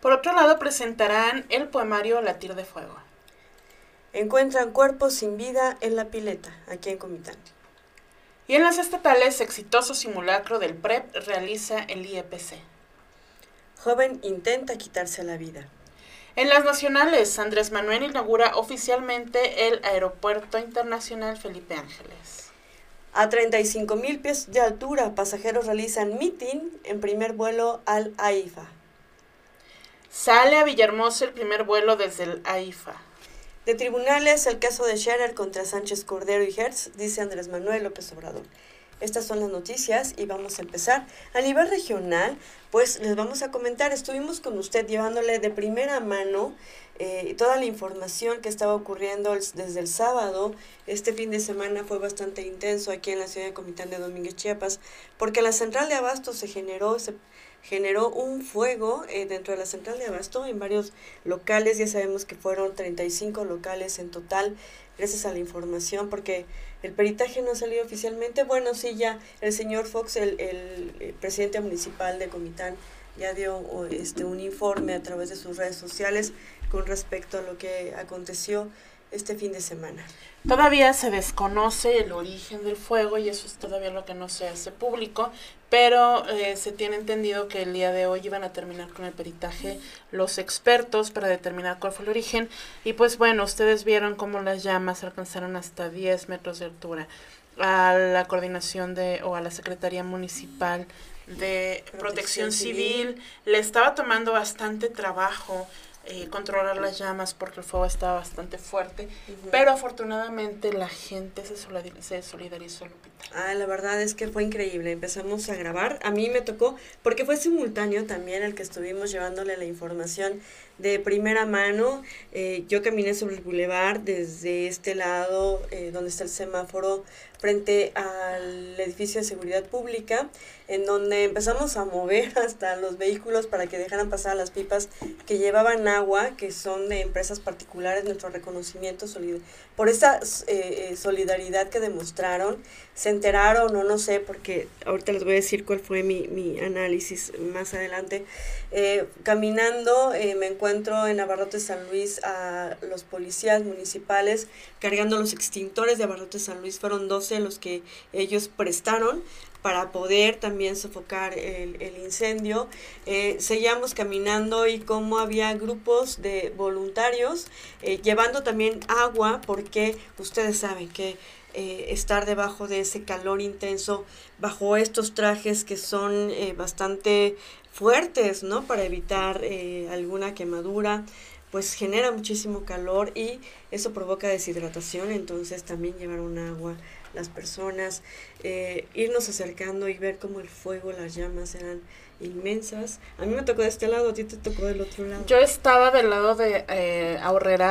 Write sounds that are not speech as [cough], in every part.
Por otro lado, presentarán el poemario Latir de Fuego. Encuentran cuerpos sin vida en la pileta, aquí en Comitán. Y en las estatales, exitoso simulacro del PREP realiza el IEPC. Joven intenta quitarse la vida. En las nacionales, Andrés Manuel inaugura oficialmente el Aeropuerto Internacional Felipe Ángeles. A 35 mil pies de altura, pasajeros realizan meeting en primer vuelo al AIFA. Sale a Villahermosa el primer vuelo desde el AIFA. De tribunales, el caso de Scherer contra Sánchez Cordero y Hertz, dice Andrés Manuel López Obrador. Estas son las noticias y vamos a empezar. A nivel regional, pues les vamos a comentar, estuvimos con usted llevándole de primera mano eh, toda la información que estaba ocurriendo desde el sábado. Este fin de semana fue bastante intenso aquí en la ciudad de Comitán de Domínguez, Chiapas, porque la central de Abasto se generó, se generó un fuego eh, dentro de la central de Abasto en varios locales. Ya sabemos que fueron 35 locales en total, gracias a la información, porque el peritaje no ha salido oficialmente. Bueno, sí, ya el señor Fox, el, el, presidente municipal de Comitán, ya dio este, un informe a través de sus redes sociales con respecto a lo que aconteció este fin de semana. Todavía se desconoce el origen del fuego y eso es todavía lo que no se hace público, pero eh, se tiene entendido que el día de hoy iban a terminar con el peritaje los expertos para determinar cuál fue el origen. Y pues bueno, ustedes vieron cómo las llamas alcanzaron hasta 10 metros de altura. A la coordinación de o a la Secretaría Municipal de Protección, Civil. le estaba tomando bastante trabajo eh, controlar las llamas porque el fuego estaba bastante fuerte, pero afortunadamente la gente se, se solidarizó. Ah, la verdad es que fue increíble, empezamos a grabar, a mí me tocó, porque fue simultáneo también el que estuvimos llevándole la información de primera mano, eh, yo caminé sobre el bulevar desde este lado eh, donde está el semáforo frente al edificio de seguridad pública, en donde empezamos a mover [laughs] hasta los vehículos para que dejaran pasar las pipas que llevaban agua, que son de empresas particulares, nuestro reconocimiento por esa eh, solidaridad que demostraron, se enteraron o no sé, porque ahorita les voy a decir cuál fue mi, mi análisis más adelante. Eh, caminando eh, me encuentro en Abarrote San Luis a los policías municipales cargando los extintores de Abarrote San Luis. Fueron 12 los que ellos prestaron para poder también sofocar el, incendio. Eh, seguíamos caminando y como había grupos de voluntarios llevando también agua porque ustedes saben que estar debajo de ese calor intenso, bajo estos trajes que son bastante fuertes, ¿no? Para evitar eh, alguna quemadura, pues genera muchísimo calor y eso provoca deshidratación, entonces también llevar un agua las personas, eh, irnos acercando y ver cómo el fuego, las llamas eran inmensas. A mí me tocó de este lado, a ti te tocó del otro lado. Yo estaba del lado de eh,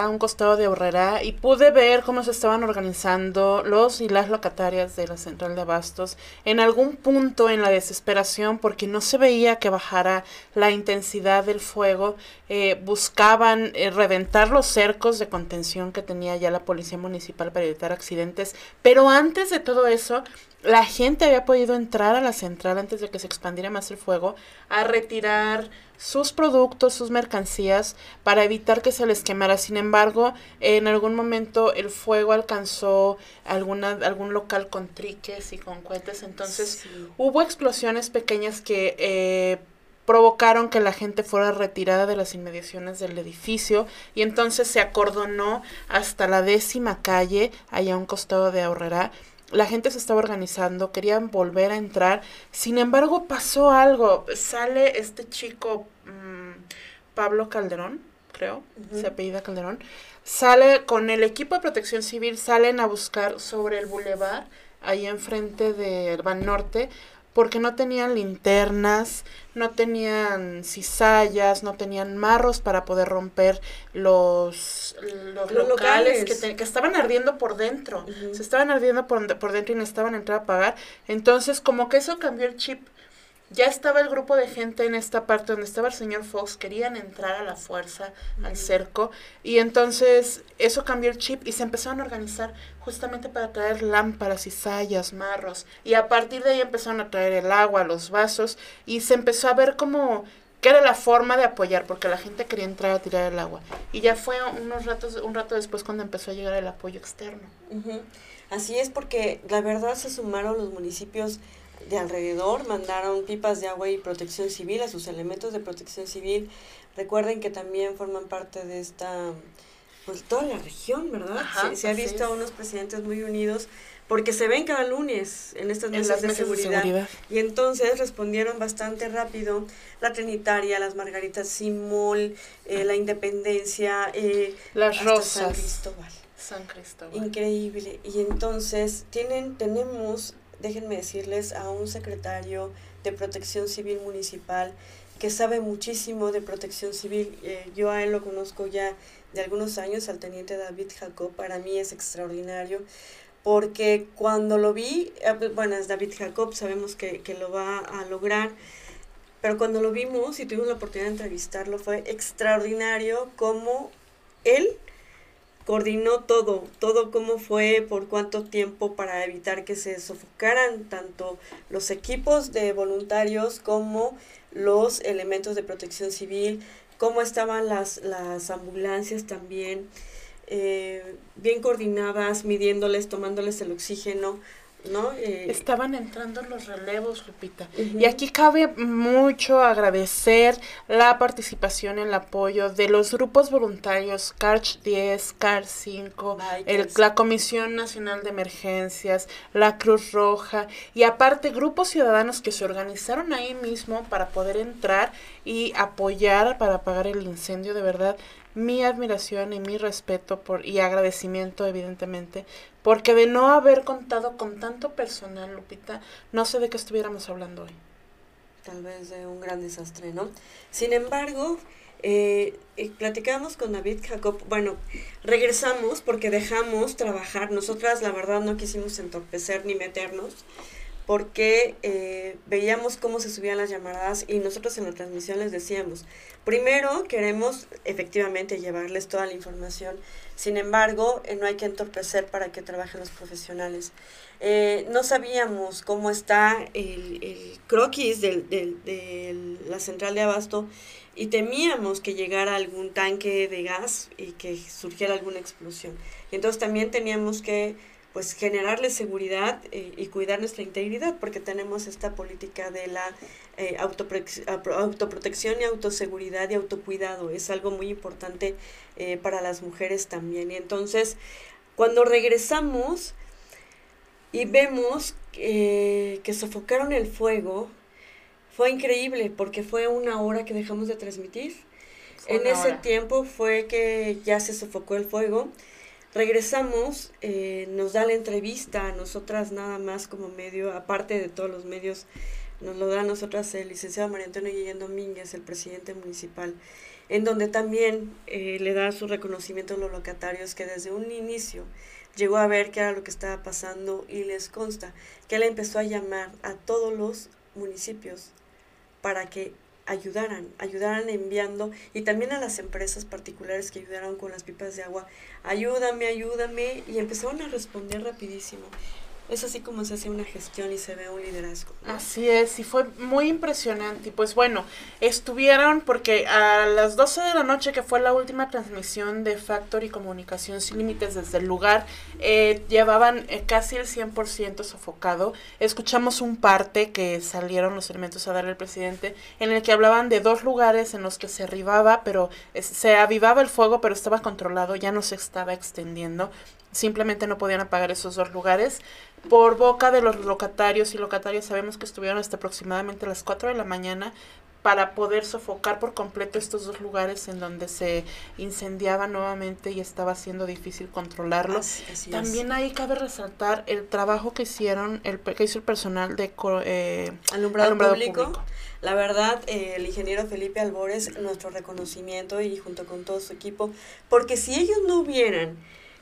un costado de Ahorrera, y pude ver cómo se estaban organizando los y las locatarias de la central de abastos en algún punto en la desesperación porque no se veía que bajara la intensidad del fuego. Eh, buscaban eh, reventar los cercos de contención que tenía ya la policía municipal para evitar accidentes, pero antes de todo eso, la gente había podido entrar a la central antes de que se expandiera más el fuego a retirar sus productos, sus mercancías para evitar que se les quemara. Sin embargo, en algún momento el fuego alcanzó alguna, algún local con triques y con cohetes, entonces hubo explosiones pequeñas que eh, provocaron que la gente fuera retirada de las inmediaciones del edificio y entonces se acordonó hasta la décima calle, allá a un costado de Ahorrera, la gente se estaba organizando, querían volver a entrar. Sin embargo, pasó algo. Sale este chico, mm, Pablo Calderón, creo, se apellida Calderón. Sale con el equipo de protección civil, salen a buscar sobre el bulevar, ahí enfrente de Ban Norte, porque no tenían linternas, no tenían cizallas, no tenían marros para poder romper los, los, locales, Que, estaban ardiendo por dentro. Se estaban ardiendo por, por dentro y necesitaban entrar a pagar. Entonces, como que eso cambió el chip ya estaba el grupo de gente en esta parte donde estaba el señor Fox, querían entrar a la fuerza al cerco y entonces eso cambió el chip y se empezaron a organizar justamente para traer lámparas y sayas, marros y a partir de ahí empezaron a traer el agua, los vasos y se empezó a ver como que era la forma de apoyar, porque la gente quería entrar a tirar el agua. Y ya fue unos ratos, un rato después cuando empezó a llegar el apoyo externo. Así es porque la verdad se sumaron los municipios de alrededor, mandaron pipas de agua y protección civil a sus elementos de protección civil. Recuerden que también forman parte de esta, pues toda la región, ¿verdad? se, ha visto a unos presidentes muy unidos porque se ven cada lunes en estas mesas, de, seguridad. Y entonces respondieron bastante rápido la Trinitaria, las Margaritas Simol, eh, la Independencia, eh, las Rosas. San Cristóbal. San Cristóbal. Increíble. Y entonces tienen, tenemos, déjenme decirles, a un secretario de Protección Civil Municipal que sabe muchísimo de protección civil. Eh, yo a él lo conozco ya de algunos años, al teniente David Jacob, para mí es extraordinario porque cuando lo vi, eh, pues, bueno, es David Jacob, sabemos que, que lo va a lograr, pero cuando lo vimos y tuvimos la oportunidad de entrevistarlo, fue extraordinario cómo él coordinó todo, todo cómo fue, por cuánto tiempo para evitar que se sofocaran tanto los equipos de voluntarios como los elementos de protección civil, cómo estaban las, las ambulancias también eh, bien coordinadas, midiéndoles, tomándoles el oxígeno, ¿no? Eh, Estaban entrando los relevos, Lupita. Y aquí cabe mucho agradecer la participación, el apoyo de los grupos voluntarios CARCH 10, CARCH 5, el, la Comisión Nacional de Emergencias, la Cruz Roja y aparte grupos ciudadanos que se organizaron ahí mismo para poder entrar y apoyar para apagar el incendio. De verdad, mi admiración y mi respeto por, y agradecimiento, evidentemente, porque de no haber contado con tanto personal, Lupita, no sé de qué estuviéramos hablando hoy. Tal vez de un gran desastre, ¿no? Sin embargo, eh, eh, platicamos con David Jacob, bueno, regresamos porque dejamos trabajar, nosotras la verdad no quisimos entorpecer ni meternos, porque eh, veíamos cómo se subían las llamadas y nosotros en la transmisión les decíamos, primero queremos efectivamente llevarles toda la información, sin embargo, eh, no hay que entorpecer para que trabajen los profesionales. Eh, no sabíamos cómo está el, el croquis de del, la central de abasto y temíamos que llegara algún tanque de gas y que surgiera alguna explosión. Y entonces también teníamos que pues generarle seguridad eh, y cuidar nuestra integridad, porque tenemos esta política de la eh, autoprotección y autoseguridad y autocuidado. Es algo muy importante eh, para las mujeres también. Y entonces, cuando regresamos y vemos que sofocaron el fuego, fue increíble porque fue una hora que dejamos de transmitir. En ese tiempo fue que ya se sofocó el fuego Regresamos, eh, nos da la entrevista a nosotras nada más como medio, aparte de todos los medios, nos lo da a nosotras el licenciado María Antonio Guillén Domínguez, el presidente municipal, en donde también eh, le da su reconocimiento a los locatarios que desde un inicio llegó a ver qué era lo que estaba pasando y les consta que él empezó a llamar a todos los municipios para que ayudaran, ayudaran enviando y también a las empresas particulares que ayudaron con las pipas de agua, ayúdame, ayúdame y empezaron a responder rapidísimo es así como se hace una gestión y se ve un liderazgo. Así es, y fue muy impresionante. Y pues bueno, estuvieron porque a las 12 de la noche, que fue la última transmisión de Factory Comunicación Sin Límites desde el lugar, eh, llevaban eh, casi el 100% sofocado. Escuchamos un parte que salieron los elementos a dar el presidente, en el que hablaban de dos lugares en los que se arribaba, pero se avivaba el fuego, pero estaba controlado, ya no se estaba extendiendo simplemente no podían apagar esos dos lugares. Por boca de los locatarios y locatarias sabemos que estuvieron hasta aproximadamente las 4 de la mañana para poder sofocar por completo estos dos lugares en donde se incendiaba nuevamente y estaba siendo difícil controlarlo. También ahí cabe resaltar el trabajo que hicieron el que hizo el personal de eh, alumbrado, público. La verdad, eh, el ingeniero Felipe Albores, nuestro reconocimiento y junto con todo su equipo, porque si ellos no hubieran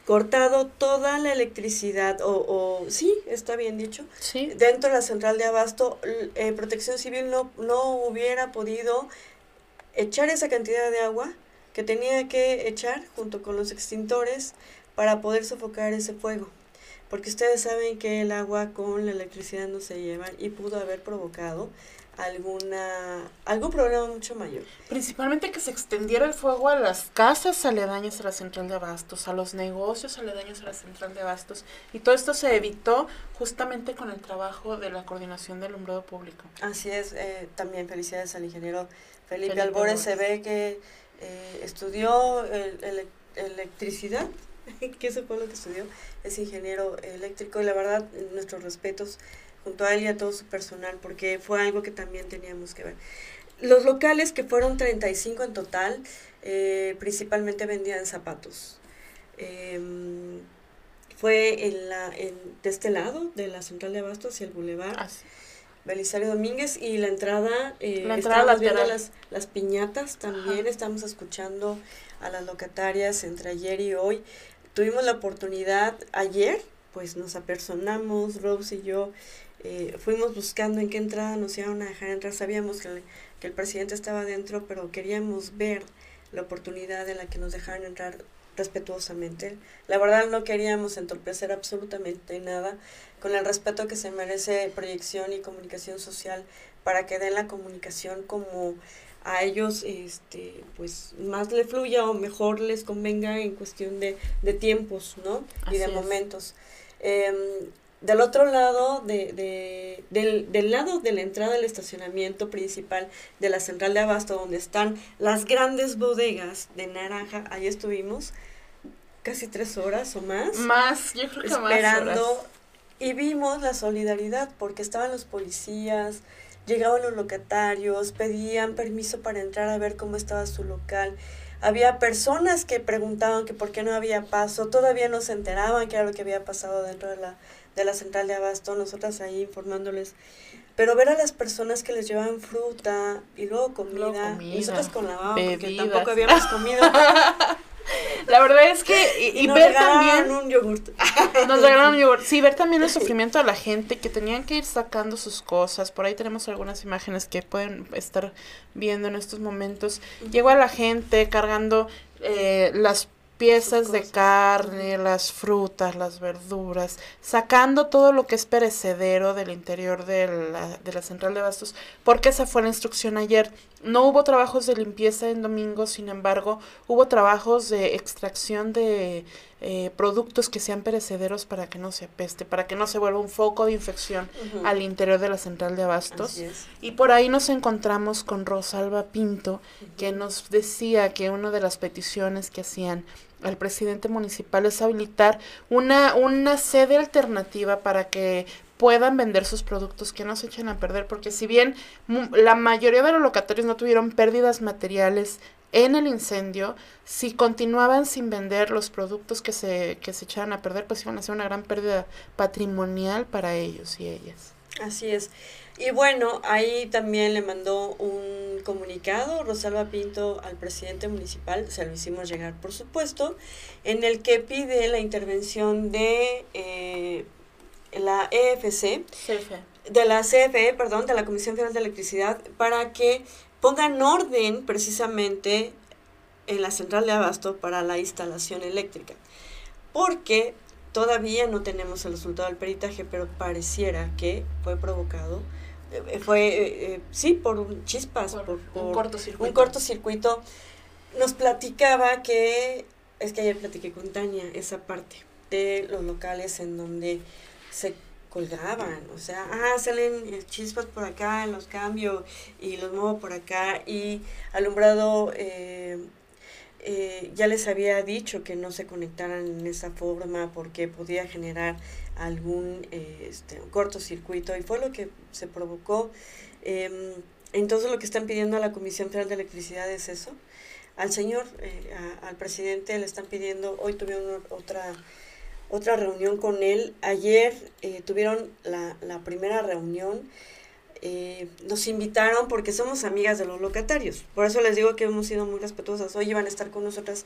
cortado toda la electricidad, o, o sí, está bien dicho, sí. dentro de la central de abasto, eh, Protección Civil no, no hubiera podido echar esa cantidad de agua que tenía que echar junto con los extintores para poder sofocar ese fuego. Porque ustedes saben que el agua con la electricidad no se llevan y pudo haber provocado alguna algún problema mucho mayor. Principalmente que se extendiera el fuego a las casas aledañas a la central de abastos, a los negocios aledaños a la central de abastos. Y todo esto se evitó justamente con el trabajo de la coordinación del alumbrado público. Así es, eh, también felicidades al ingeniero Felipe, Felipe Albores. Se ve que eh, estudió el, electricidad, [laughs] que eso fue lo que estudió, es ingeniero eléctrico y la verdad, nuestros respetos junto a él y a todo su personal, porque fue algo que también teníamos que ver. Los locales, que fueron 35 en total, eh, principalmente vendían zapatos. Em, fue en la, en, de este lado, de la central de Abasto hacia el Boulevard. Ah, Belisario Domínguez y la entrada, eh, la entrada viendo las, las piñatas también, estamos escuchando a las locatarias entre ayer y hoy. Tuvimos la oportunidad ayer, pues nos apersonamos, Rose y yo, eh, fuimos buscando en qué entrada nos iban a dejar entrar. Sabíamos que el, que el presidente estaba dentro, pero queríamos ver la oportunidad de la que nos dejaran entrar respetuosamente. La verdad no queríamos entorpecer absolutamente nada con el respeto que se merece proyección y comunicación social para que den la comunicación como a ellos este pues más le fluya o mejor les convenga en cuestión de, de tiempos no y de momentos em, del otro lado, de, de, del, del lado de la entrada del estacionamiento principal de la central de abasto, donde están las grandes bodegas de naranja, ahí estuvimos casi tres horas o más. Más, yo creo que esperando, Y vimos la solidaridad, porque estaban los policías, llegaban los locatarios, pedían permiso para entrar a ver cómo estaba su local. Había personas que preguntaban que por qué no había paso, todavía no se enteraban qué era lo que había pasado dentro de la de la central de abasto, nosotras ahí informándoles. Pero ver a las personas que les llevaban fruta y luego comida, y nosotras con la baba, porque tampoco habíamos comido. [laughs] La verdad es que y, ver también un yogurt. [laughs] Nos regalaron un yogurt. Sí, ver también el sufrimiento de la gente que tenían que ir sacando sus cosas. Por ahí tenemos algunas imágenes que pueden estar viendo en estos momentos. Llegó a la gente cargando eh, las piezas de carne, las frutas, las verduras, sacando todo lo que es perecedero del interior de la, de la central de bastos, porque esa fue la instrucción ayer. No hubo trabajos de limpieza en domingo, sin embargo, hubo trabajos de extracción de eh, productos que sean perecederos para que no se apeste, para que no se vuelva un foco de infección al interior de la central de abastos. Y por ahí nos encontramos con Rosalba Pinto, que nos decía que una de las peticiones que hacían al presidente municipal es habilitar una, una sede alternativa para que puedan vender sus productos, que no se echen a perder, porque si bien la mayoría de los locatarios no tuvieron pérdidas materiales en el incendio, si continuaban sin vender los productos que se, que se echaran a perder, pues iban a ser una gran pérdida patrimonial para ellos y ellas. Así es. Y bueno, ahí también le mandó un comunicado Rosalba Pinto al presidente municipal, se lo hicimos llegar por supuesto, en el que pide la intervención de eh, la EFC, de la CFE, perdón, de la Comisión Federal de Electricidad, para que pongan orden precisamente en la central de abasto para la instalación eléctrica. Porque todavía no tenemos el resultado del peritaje, pero pareciera que fue provocado eh, fue, eh, eh, sí, por un chispas, por, un cortocircuito. Un cortocircuito. Nos platicaba que, es que ayer platiqué con Tania, esa parte de los locales en donde se colgaban, o sea, ah, salen chispas por acá, los cambio y los muevo por acá y alumbrado eh, eh, ya les había dicho que no se conectaran en esa forma porque podía generar algún eh, este, cortocircuito y fue lo que se provocó. Em, entonces lo que están pidiendo a la Comisión Federal de Electricidad es eso. Al señor, eh, al presidente le están pidiendo, hoy tuvieron otra, otra reunión con él, ayer tuvieron la, la primera reunión eh, nos invitaron porque somos amigas de los locatarios. Por eso les digo que hemos sido muy respetuosas. Hoy iban a estar con nosotras,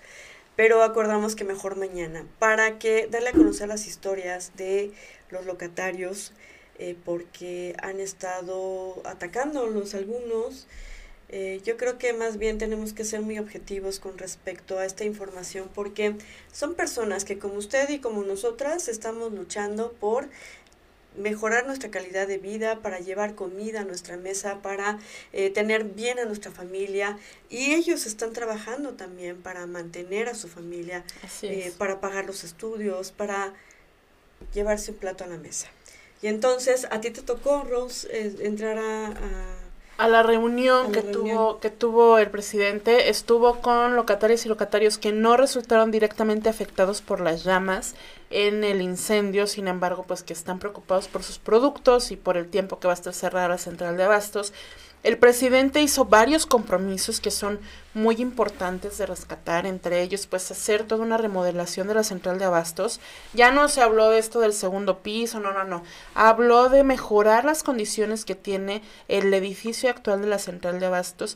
pero acordamos que mejor mañana, para que darle a conocer las historias de los locatarios, eh, porque han estado atacándolos algunos. Eh, yo creo que más bien tenemos que ser muy objetivos con respecto a esta información porque son personas que como usted y como nosotras estamos luchando por mejorar nuestra calidad de vida, para llevar comida a nuestra mesa, para eh, tener bien a nuestra familia. Y ellos están trabajando también para mantener a su familia, eh, para pagar los estudios, para llevarse un plato a la mesa. Y entonces a ti te tocó, Rose, eh, entrar a a la reunión que tuvo que tuvo el presidente estuvo con locatarios y locatarios que no resultaron directamente afectados por las llamas en el incendio, sin embargo, pues que están preocupados por sus productos y por el tiempo que va a estar cerrada la central de abastos. El presidente hizo varios compromisos que son muy importantes de rescatar, entre ellos pues hacer toda una remodelación de la central de abastos. Ya no se habló de esto del segundo piso, no, no, no. Habló de mejorar las condiciones que tiene el edificio actual de la central de abastos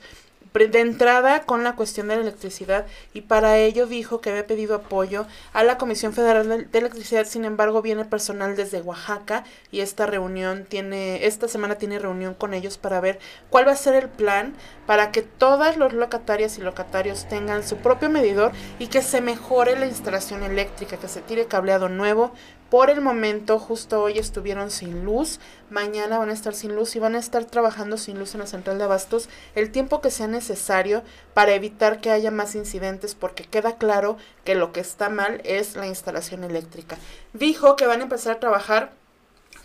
de entrada con la cuestión de la electricidad y para ello dijo que había pedido apoyo a la Comisión Federal de Electricidad, sin embargo viene personal desde Oaxaca y esta reunión tiene, esta semana tiene reunión con ellos para ver cuál va a ser el plan para que todas los locatarias y locatarios tengan su propio medidor y que se mejore la instalación eléctrica, que se tire cableado nuevo, por el momento, justo hoy estuvieron sin luz, mañana van a estar sin luz y van a estar trabajando sin luz en la central de abastos el tiempo que sea necesario para evitar que haya más incidentes porque queda claro que lo que está mal es la instalación eléctrica. Dijo que van a empezar a trabajar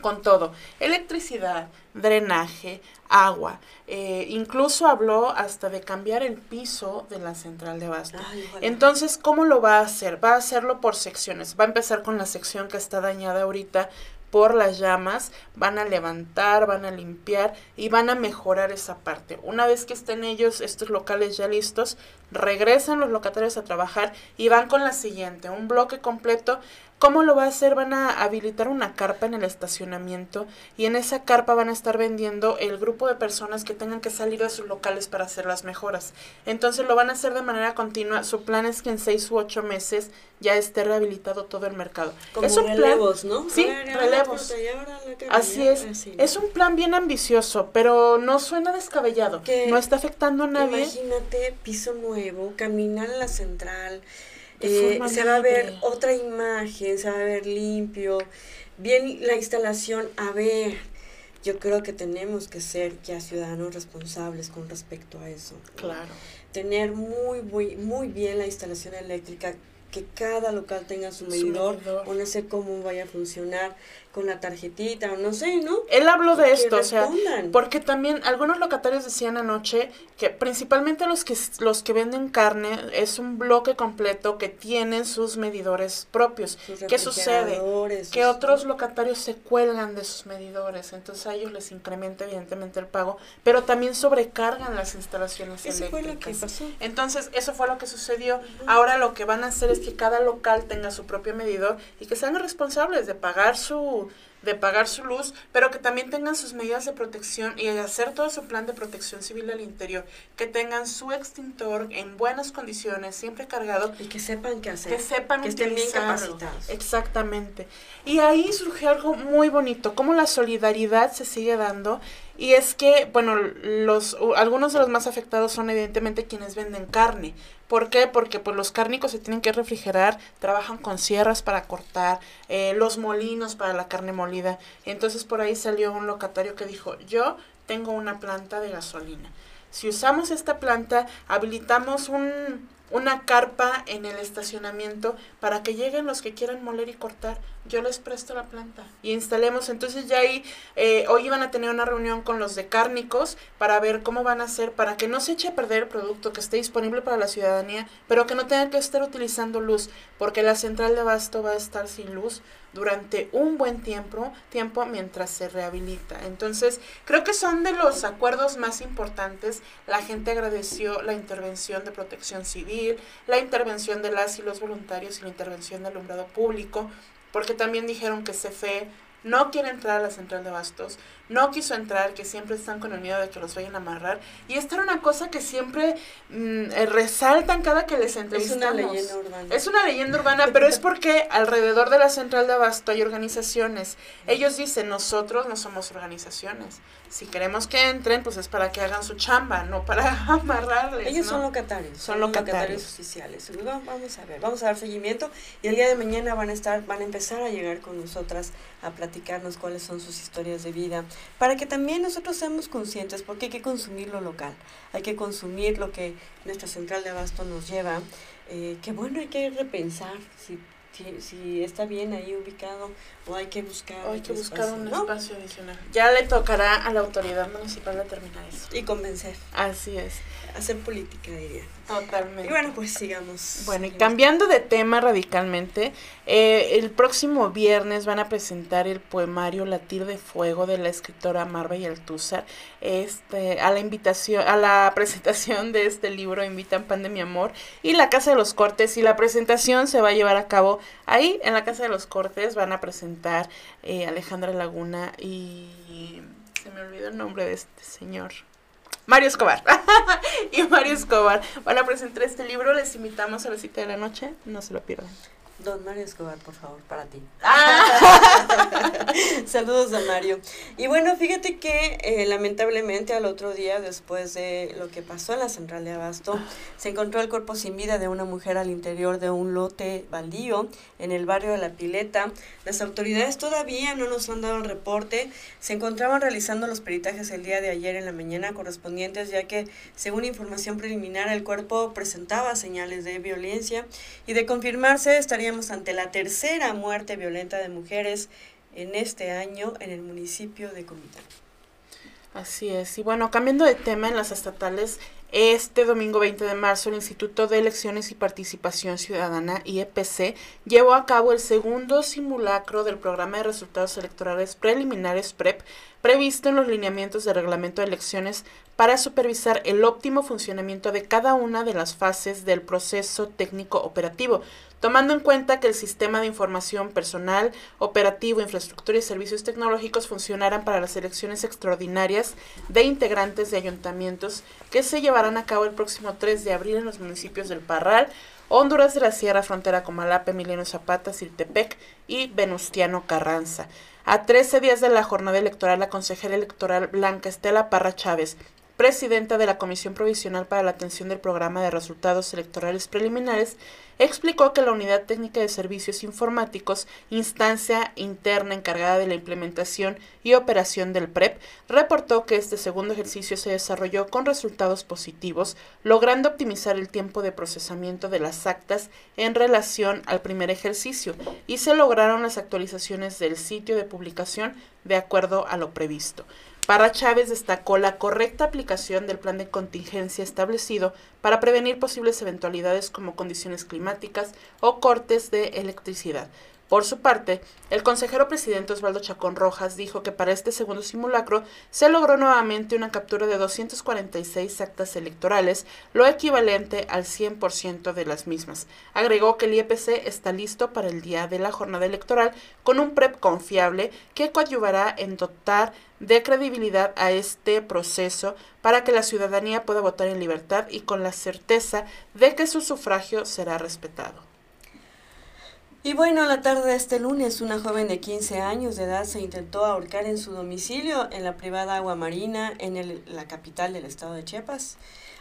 con todo, electricidad, drenaje, agua. Eh, incluso habló hasta de cambiar el piso de la central de abasto. Entonces, ¿cómo lo va a hacer? Va a hacerlo por secciones. Va a empezar con la sección que está dañada ahorita por las llamas, van a levantar, van a limpiar y van a mejorar esa parte. Una vez que estén ellos, estos locales ya listos, regresan los locatarios a trabajar y van con la siguiente, un bloque completo ¿Cómo lo va a hacer? Van a habilitar una carpa en el estacionamiento y en esa carpa van a estar vendiendo el grupo de personas que tengan que salir de sus locales para hacer las mejoras. Entonces lo van a hacer de manera continua. Su plan es que en seis u ocho meses ya esté rehabilitado todo el mercado. Como es un relevos, ¿no? Sí, relevos. Así es. Es un plan bien ambicioso, pero no suena descabellado. no está afectando a nadie. Imagínate, piso nuevo, caminar en la central eh, se va a ver otra imagen, se va a ver limpio, bien la instalación, a ver, yo creo que tenemos que ser ya ciudadanos responsables con respecto a eso. Claro. Tener muy, muy, muy bien la instalación eléctrica, que cada local tenga su medidor, o no sé cómo vaya a funcionar con la tarjetita o no sé, ¿no? Él habló de esto, o sea, porque también algunos locatarios decían anoche que principalmente los que los que venden carne es un bloque completo que tienen sus medidores propios. ¿Qué sucede? Que otros locatarios se cuelgan de sus medidores, entonces a ellos les incrementa evidentemente el pago, pero también sobrecargan las instalaciones eso Fue lo que pasó. Entonces, eso fue lo que sucedió. Ahora lo que van a hacer es que cada local tenga su propio medidor y que sean responsables de pagar su de pagar su luz, pero que también tengan sus medidas de protección y hacer todo su plan de protección civil al interior, que tengan su extintor en buenas condiciones, siempre cargado. Y que sepan qué hacer. Que sepan que estén bien capacitados. Exactamente. Y ahí surgió algo muy bonito, cómo la solidaridad se sigue dando. Y es que, bueno, los, algunos de los más afectados son evidentemente quienes venden carne, ¿Por qué? Porque pues los cárnicos se tienen que refrigerar, trabajan con sierras para cortar, eh, los molinos para la carne molida. Entonces por ahí salió un locatario que dijo, yo tengo una planta de gasolina. Si usamos esta planta, habilitamos un, una carpa en el estacionamiento para que lleguen los que quieran moler y cortar. Yo les presto la planta y instalemos. Entonces ya ahí, eh, hoy iban a tener una reunión con los de cárnicos para ver cómo van a hacer para que no se eche a perder el producto, que esté disponible para la ciudadanía, pero que no tengan que estar utilizando luz, porque la central de abasto va a estar sin luz durante un buen tiempo, tiempo mientras se rehabilita. Entonces, creo que son de los acuerdos más importantes. La gente agradeció la intervención de protección civil, la intervención de las y los voluntarios y la intervención del alumbrado público, porque también dijeron que CFE no quiere entrar a la central de abastos no quiso entrar, que siempre están con el miedo de que los vayan a amarrar. Y esta era una cosa que siempre mm, eh, resaltan cada que les entrevistamos. Es una leyenda urbana. Es una leyenda urbana, pero es porque alrededor de la central de abasto hay organizaciones. Ellos dicen, nosotros no somos organizaciones. Si queremos que entren, pues es para que hagan su chamba, no para [laughs] amarrarles. Ellos ¿no? son locatarios. Son locatarios. oficiales. Vamos a ver, vamos a dar seguimiento y el día de mañana van a estar, van a empezar a llegar con nosotras a platicarnos cuáles son sus historias de vida, para que también nosotros seamos conscientes, porque hay que consumir lo local, hay que consumir lo que nuestra central de abasto nos lleva, eh, que bueno, hay que repensar si si, está bien ahí ubicado o hay que buscar hay que buscar un espacio adicional. Ya le tocará a la autoridad municipal determinar eso. Y convencer. Así es. Hacer política diría Totalmente. Y bueno, pues sigamos. Bueno, y cambiando de tema radicalmente, eh, el próximo viernes van a presentar el poemario Latir de Fuego de la escritora Marva y Altúzar. Este, a la invitación, a la [laughs] presentación de este libro invitan Pan de mi Amor y la Casa de los Cortes. Y la presentación se va a llevar a cabo ahí, en la Casa de los Cortes. Van a presentar eh, Alejandra Laguna y se me olvidó el nombre de este señor. Mario Escobar. [laughs] y Mario Escobar van a presentar este libro. Les invitamos a las 7 de la noche. No se lo pierdan. Don Mario Escobar, por favor, para ti. [laughs] Ah. [laughs] Saludos, don Mario. Y bueno, fíjate que eh, lamentablemente al otro día, después de lo que pasó en la central de Abasto, se encontró el cuerpo sin vida de una mujer al interior de un lote baldío en el barrio de La Pileta. Las autoridades todavía no nos han dado el reporte. Se encontraban realizando los peritajes el día de ayer en la mañana correspondientes, ya que, según información preliminar, el cuerpo presentaba señales de violencia y de confirmarse estaría ante la tercera muerte violenta de mujeres en este año en el municipio de Comitán. Así es. Y bueno, cambiando de tema en las estatales, este domingo 20 de marzo el Instituto de Elecciones y Participación Ciudadana, IEPC, llevó a cabo el segundo simulacro del programa de resultados electorales preliminares PREP previsto en los lineamientos de reglamento de elecciones para supervisar el óptimo funcionamiento de cada una de las fases del proceso técnico operativo, tomando en cuenta que el sistema de información personal, operativo, infraestructura y servicios tecnológicos funcionaran para las elecciones extraordinarias de integrantes de ayuntamientos que se llevarán a cabo el próximo 3 de abril en los municipios del Parral, Honduras de la Sierra, frontera con Malape, Emiliano Zapata, Siltepec y Venustiano Carranza. A 13 días de la jornada electoral, la consejera electoral Blanca Estela Parra Chávez presidenta de la Comisión Provisional para la Atención del Programa de Resultados Electorales Preliminares, explicó que la Unidad Técnica de Servicios Informáticos, instancia interna encargada de la implementación y operación del PREP, reportó que este segundo ejercicio se desarrolló con resultados positivos, logrando optimizar el tiempo de procesamiento de las actas en relación al primer ejercicio, y se lograron las actualizaciones del sitio de publicación de acuerdo a lo previsto. Para Chávez destacó la correcta aplicación del plan de contingencia establecido para prevenir posibles eventualidades como condiciones climáticas o cortes de electricidad, por su parte, el consejero presidente Osvaldo Chacón Rojas dijo que para este segundo simulacro se logró nuevamente una captura de 246 actas electorales, lo equivalente al 100% de las mismas. Agregó que el IEPC está listo para el día de la jornada electoral con un PREP confiable que coadyuvará en dotar de credibilidad a este proceso para que la ciudadanía pueda votar en libertad y con la certeza de que su sufragio será respetado. Y bueno, la tarde de este lunes, una joven de 15 años de edad se intentó ahorcar en su domicilio en la privada Agua Marina, en la capital del estado de Chiapas.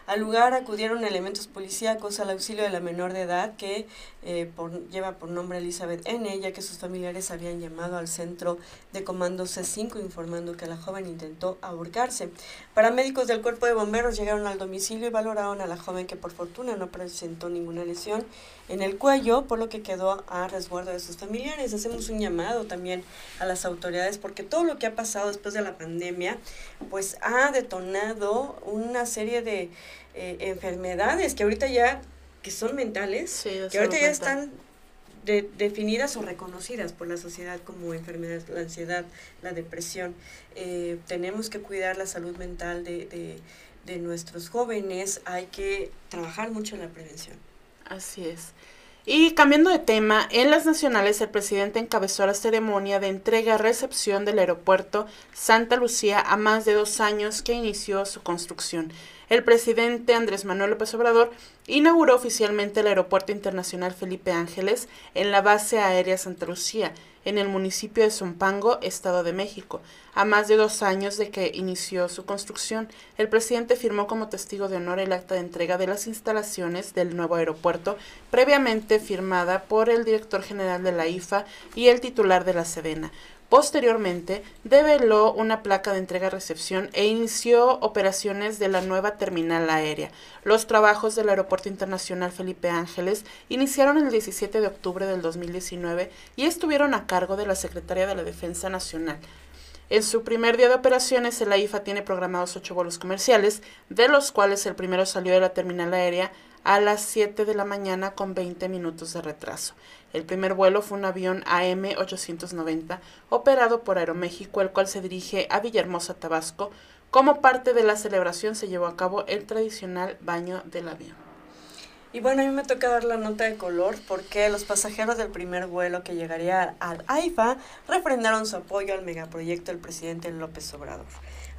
Al lugar acudieron elementos policíacos al auxilio de la menor de edad que eh, lleva por nombre Elizabeth N., ya que sus familiares habían llamado al centro de comando C5 informando que la joven intentó ahorcarse. Paramédicos del cuerpo de bomberos llegaron al domicilio y valoraron a la joven que por fortuna no presentó ninguna lesión en el cuello, por lo que quedó a resguardo de sus familiares. Hacemos un llamado también a las autoridades porque todo lo que ha pasado después de la pandemia, pues ha detonado una serie de eh, enfermedades que ahorita ya, que son mentales, que ahorita ya están definidas o reconocidas por la sociedad como enfermedades, la ansiedad, la depresión. Eh, tenemos que cuidar la salud mental de, de, de nuestros jóvenes, hay que trabajar mucho en la prevención. Así es. Y cambiando de tema, en las nacionales el presidente encabezó la ceremonia de entrega-recepción del aeropuerto Santa Lucía a más de dos años que inició su construcción. El presidente Andrés Manuel López Obrador inauguró oficialmente el Aeropuerto Internacional Felipe Ángeles en la base aérea Santa Lucía, en el municipio de Zumpango, Estado de México. A más de dos años de que inició su construcción, el presidente firmó como testigo de honor el acta de entrega de las instalaciones del nuevo aeropuerto, previamente firmada por el director general de la IFA y el titular de la Sedena. Posteriormente, develó una placa de entrega-recepción e inició operaciones de la nueva terminal aérea. Los trabajos del Aeropuerto Internacional Felipe Ángeles iniciaron el 17 de octubre del 2019 y estuvieron a cargo de la Secretaría de la Defensa Nacional. En su primer día de operaciones, el AIFA tiene programados ocho vuelos comerciales, de los cuales el primero salió de la terminal aérea a las 7 de la mañana con 20 minutos de retraso. El primer vuelo fue un avión AM-890 operado por Aeroméxico, el cual se dirige a Villahermosa, Tabasco. Como parte de la celebración se llevó a cabo el tradicional baño del avión. Y bueno, a mí me toca dar la nota de color porque los pasajeros del primer vuelo que llegaría al AIFA refrendaron su apoyo al megaproyecto del presidente López Obrador.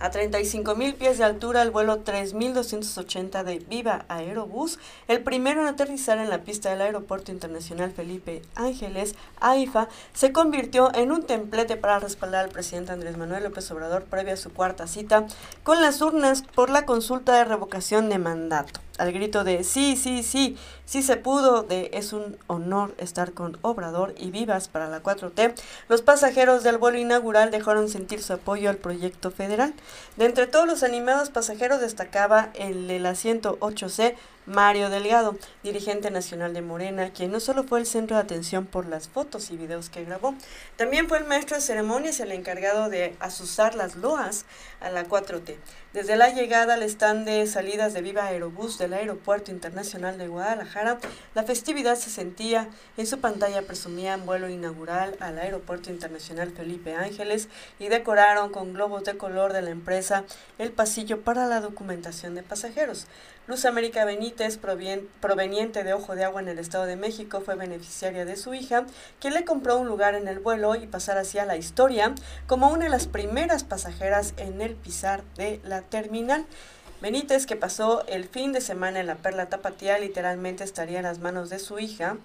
A 35 mil pies de altura, el vuelo 3280 de Viva Aerobús, el primero en aterrizar en la pista del Aeropuerto Internacional Felipe Ángeles, AIFA, se convirtió en un templete para respaldar al presidente Andrés Manuel López Obrador previa a su cuarta cita con las urnas por la consulta de revocación de mandato al grito de sí, sí, sí, sí se pudo, de es un honor estar con Obrador y vivas para la 4T, los pasajeros del vuelo inaugural dejaron sentir su apoyo al proyecto federal. De entre todos los animados pasajeros destacaba el el asiento 8C Mario Delgado, dirigente nacional de Morena, quien no solo fue el centro de atención por las fotos y videos que grabó, también fue el maestro de ceremonias el encargado de asusar las loas a la 4T. Desde la llegada al stand de salidas de Viva Aerobús del Aeropuerto Internacional de Guadalajara, la festividad se sentía. En su pantalla presumían vuelo inaugural al Aeropuerto Internacional Felipe Ángeles y decoraron con globos de color de la empresa el pasillo para la documentación de pasajeros. Luz América Benítez, proveniente de Ojo de Agua en el Estado de México, fue beneficiaria de su hija, quien le compró un lugar en el vuelo y pasar hacia la historia como una de las primeras pasajeras en el pisar de la terminal. Benítez, que pasó el fin de semana en la Perla Tapatía, literalmente estaría en las manos de su hija,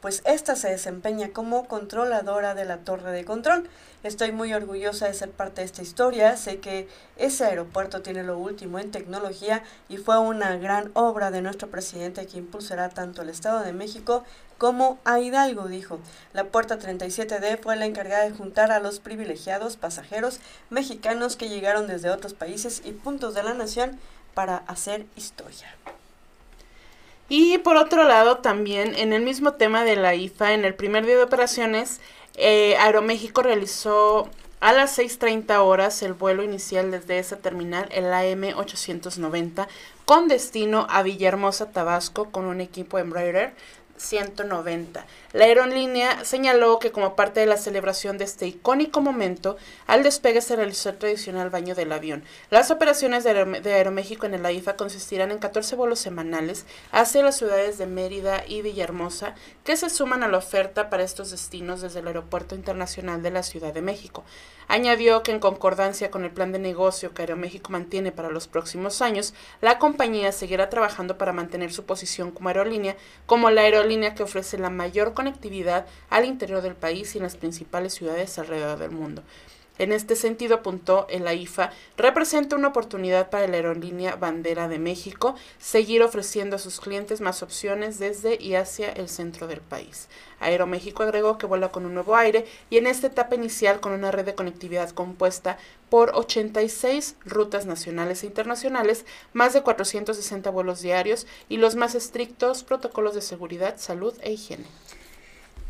pues esta se desempeña como controladora de la torre de control. Estoy muy orgullosa de ser parte de esta historia. Sé que ese aeropuerto tiene lo último en tecnología y fue una gran obra de nuestro presidente que impulsará tanto al Estado de México como a Hidalgo, dijo. La puerta 37D fue la encargada de juntar a los privilegiados pasajeros mexicanos que llegaron desde otros países y puntos de la nación para hacer historia. Y por otro lado, también en el mismo tema de la IFA, en el primer día de operaciones, eh, Aeroméxico realizó a las 6.30 horas el vuelo inicial desde esa terminal, el AM890, con destino a Villahermosa, Tabasco, con un equipo Embraer 190. La aerolínea señaló que como parte de la celebración de este icónico momento, al despegue se realizó el tradicional baño del avión. Las operaciones de, Aeroméxico en el AIFA consistirán en 14 vuelos semanales hacia las ciudades de Mérida y Villahermosa, que se suman a la oferta para estos destinos desde el Aeropuerto Internacional de la Ciudad de México. Añadió que en concordancia con el plan de negocio que Aeroméxico mantiene para los próximos años, la compañía seguirá trabajando para mantener su posición como aerolínea, como la aerolínea que ofrece la mayor conectividad al interior del país y en las principales ciudades alrededor del mundo. En este sentido, apuntó el AIFA, representa una oportunidad para la aerolínea Bandera de México seguir ofreciendo a sus clientes más opciones desde y hacia el centro del país. Aeroméxico agregó que vuela con un nuevo aire y en esta etapa inicial con una red de conectividad compuesta por 86 rutas nacionales e internacionales, más de 460 vuelos diarios y los más estrictos protocolos de seguridad, salud e higiene.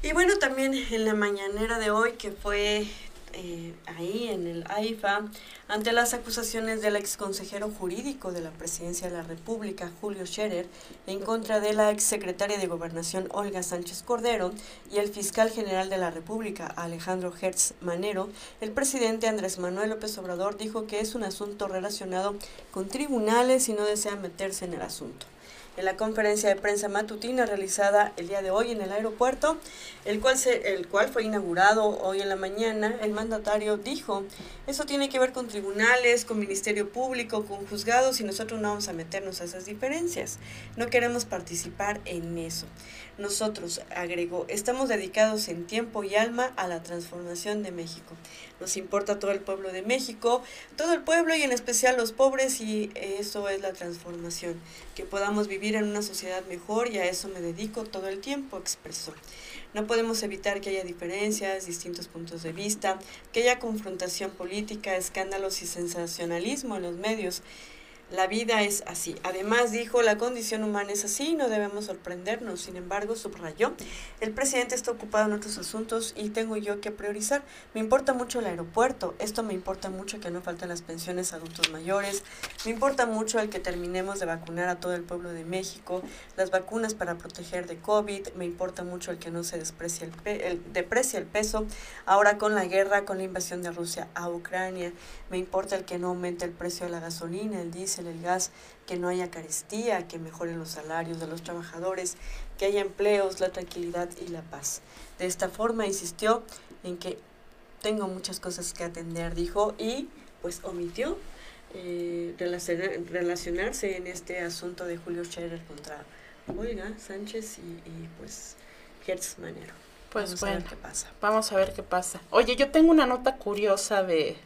Y bueno, también en la mañanera de hoy, que fue eh, ahí en el AIFA ante las acusaciones del ex consejero jurídico de la Presidencia de la República, Julio Scherer, en contra de la ex secretaria de Gobernación, Olga Sánchez Cordero, y el fiscal general de la República, Alejandro Hertz Manero, el presidente Andrés Manuel López Obrador dijo que es un asunto relacionado con tribunales y no desea meterse en el asunto. En la conferencia de prensa matutina realizada el día de hoy en el aeropuerto, el cual, se, el cual fue inaugurado hoy en la mañana, el mandatario dijo, eso tiene que ver con tribunales, con Ministerio Público, con juzgados y nosotros no vamos a meternos a esas diferencias. No queremos participar en eso. Nosotros, agregó, estamos dedicados en tiempo y alma a la transformación de México. Nos importa todo el pueblo de México, todo el pueblo y en especial los pobres y eso es la transformación, que podamos vivir en una sociedad mejor y a eso me dedico todo el tiempo, expresó. No podemos evitar que haya diferencias, distintos puntos de vista, que haya confrontación política, escándalos y sensacionalismo en los medios. La vida es así. Además, dijo, la condición humana es así, no debemos sorprendernos. Sin embargo, subrayó, el presidente está ocupado en otros asuntos y tengo yo que priorizar. Me importa mucho el aeropuerto, esto me importa mucho que no falten las pensiones a adultos mayores, me importa mucho el que terminemos de vacunar a todo el pueblo de México, las vacunas para proteger de COVID, me importa mucho el que no se desprecie el, el deprecia el peso. Ahora con la guerra, con la invasión de Rusia a Ucrania, me importa el que no aumente el precio de la gasolina, el diésel, el gas, que no haya carestía, que mejoren los salarios de los trabajadores, que haya empleos, la tranquilidad y la paz. De esta forma insistió en que tengo muchas cosas que atender, dijo, y pues omitió eh, relacionarse en este asunto de Julio Scherer contra Olga Sánchez y, y pues Hertz Manero. Pues vamos bueno, a ver qué pasa. Vamos a ver qué pasa. Oye, yo tengo una nota curiosa de,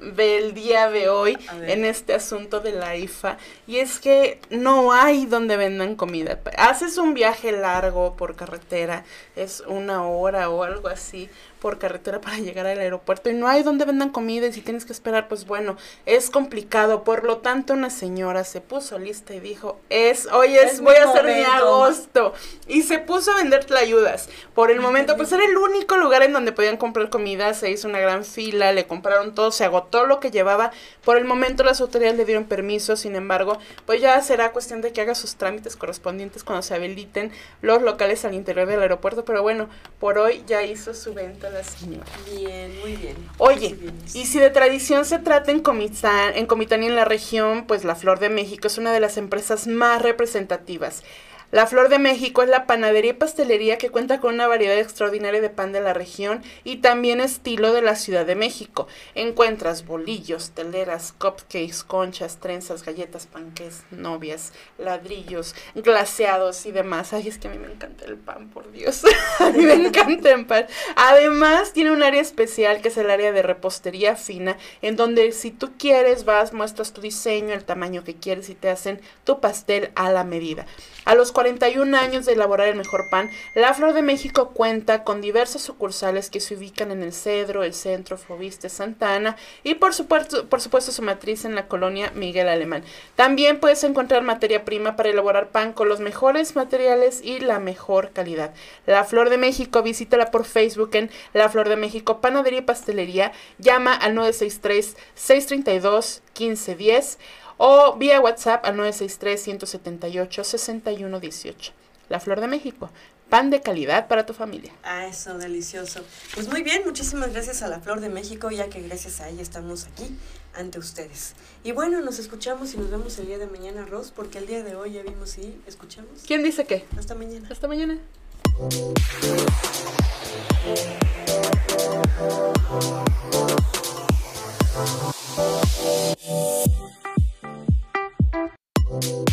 del día de hoy en este asunto de la IFA y es que no hay donde vendan comida. Haces un viaje largo por carretera, es una hora o algo así, por carretera para llegar al aeropuerto y no hay donde vendan comida y si tienes que esperar, pues bueno, es complicado. Por lo tanto, una señora se puso lista y dijo, es, hoy es, voy a hacer mi agosto. Y se puso a vender tlayudas. Por el momento, pues era el único lugar en donde podían comprar comida, se hizo una gran fila, le compraron todo, se agotó lo que llevaba. Por el momento las autoridades le dieron permiso, sin embargo, pues ya será cuestión de que haga sus trámites correspondientes cuando se habiliten los locales al interior del aeropuerto. Pero bueno, por hoy ya hizo su venta la señora. Bien, muy bien. Oye, y si de tradición se trata en Comitán, en Comitán y en la región, pues la Flor de México es una de las empresas más representativas. La Flor de México es la panadería y pastelería que cuenta con una variedad extraordinaria de pan de la región y también estilo de la Ciudad de México. Encuentras bolillos, teleras, cupcakes, conchas, trenzas, galletas, panques, novias, ladrillos, glaseados y demás. Ay, es que a mí me encanta el pan, por Dios. [laughs] a mí me encanta el pan. Además, tiene un área especial que es el área de repostería fina, en donde si tú quieres vas, muestras tu diseño, el tamaño que quieres y te hacen tu pastel a la medida. A los 41 años de elaborar el mejor pan, La Flor de México cuenta con diversas sucursales que se ubican en el Cedro, el Centro, Fobiste, Santa Ana y por supuesto, su matriz en la colonia Miguel Alemán. También puedes encontrar materia prima para elaborar pan con los mejores materiales y la mejor calidad. La Flor de México, visítala por Facebook en La Flor de México Panadería y Pastelería. Llama al 963 632 1510 o vía WhatsApp al 963-178-6118. La Flor de México, pan de calidad para tu familia. Ah, eso, delicioso. Pues muy bien, muchísimas gracias a la Flor de México, ya que gracias a ella estamos aquí ante ustedes. Y bueno, nos escuchamos y nos vemos el día de mañana, Ros, porque el día de hoy ya vimos y escuchamos. ¿Quién dice qué? Hasta mañana. Hasta mañana. Thank